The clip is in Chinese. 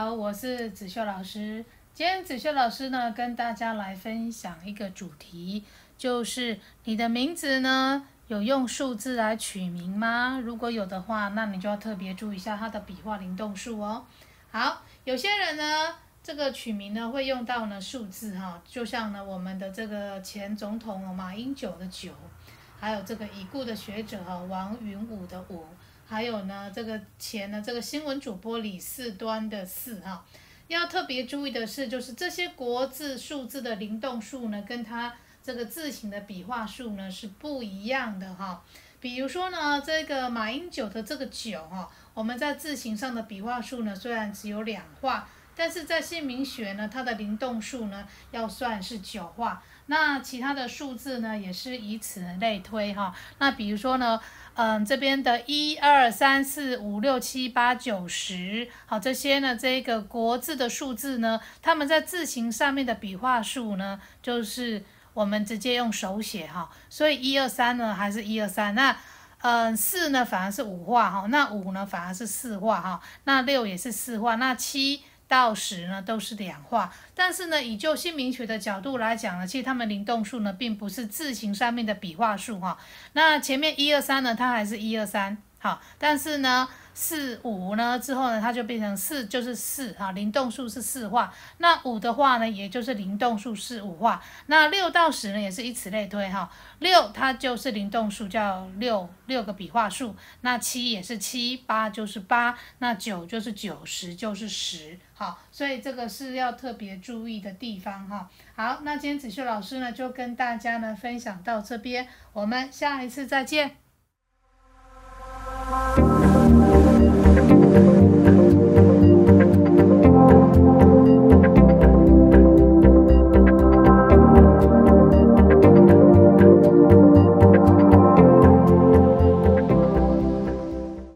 好，我是子秀老师。今天子秀老师呢，跟大家来分享一个主题，就是你的名字呢，有用数字来取名吗？如果有的话，那你就要特别注意一下它的笔画灵动数哦。好，有些人呢，这个取名呢会用到呢数字哈，就像呢我们的这个前总统马英九的九，还有这个已故的学者哈王云武的武。还有呢，这个前呢，这个新闻主播李四端的四哈，要特别注意的是，就是这些国字数字的灵动数呢，跟它这个字形的笔画数呢是不一样的哈。比如说呢，这个马英九的这个九哈，我们在字形上的笔画数呢，虽然只有两画。但是在姓名学呢，它的灵动数呢要算是九画，那其他的数字呢也是以此类推哈。那比如说呢，嗯，这边的一二三四五六七八九十，好，这些呢这个国字的数字呢，他们在字形上面的笔画数呢，就是我们直接用手写哈。所以一二三呢还是一二三，那嗯四呢反而是五画哈，那五呢反而是四画哈，那六也是四画，那七。到十呢都是两画，但是呢，以就姓名学的角度来讲呢，其实它们灵动数呢并不是字形上面的笔画数哈。那前面一二三呢，它还是一二三，好，但是呢。四五呢之后呢，它就变成四，就是四哈，灵动数是四画。那五的话呢，也就是灵动数是五画。那六到十呢，也是以此类推哈。六它就是灵动数，叫六六个笔画数。那七也是七，八就是八，那九就是九，十就是十。好，所以这个是要特别注意的地方哈。好，那今天子秀老师呢，就跟大家呢分享到这边，我们下一次再见。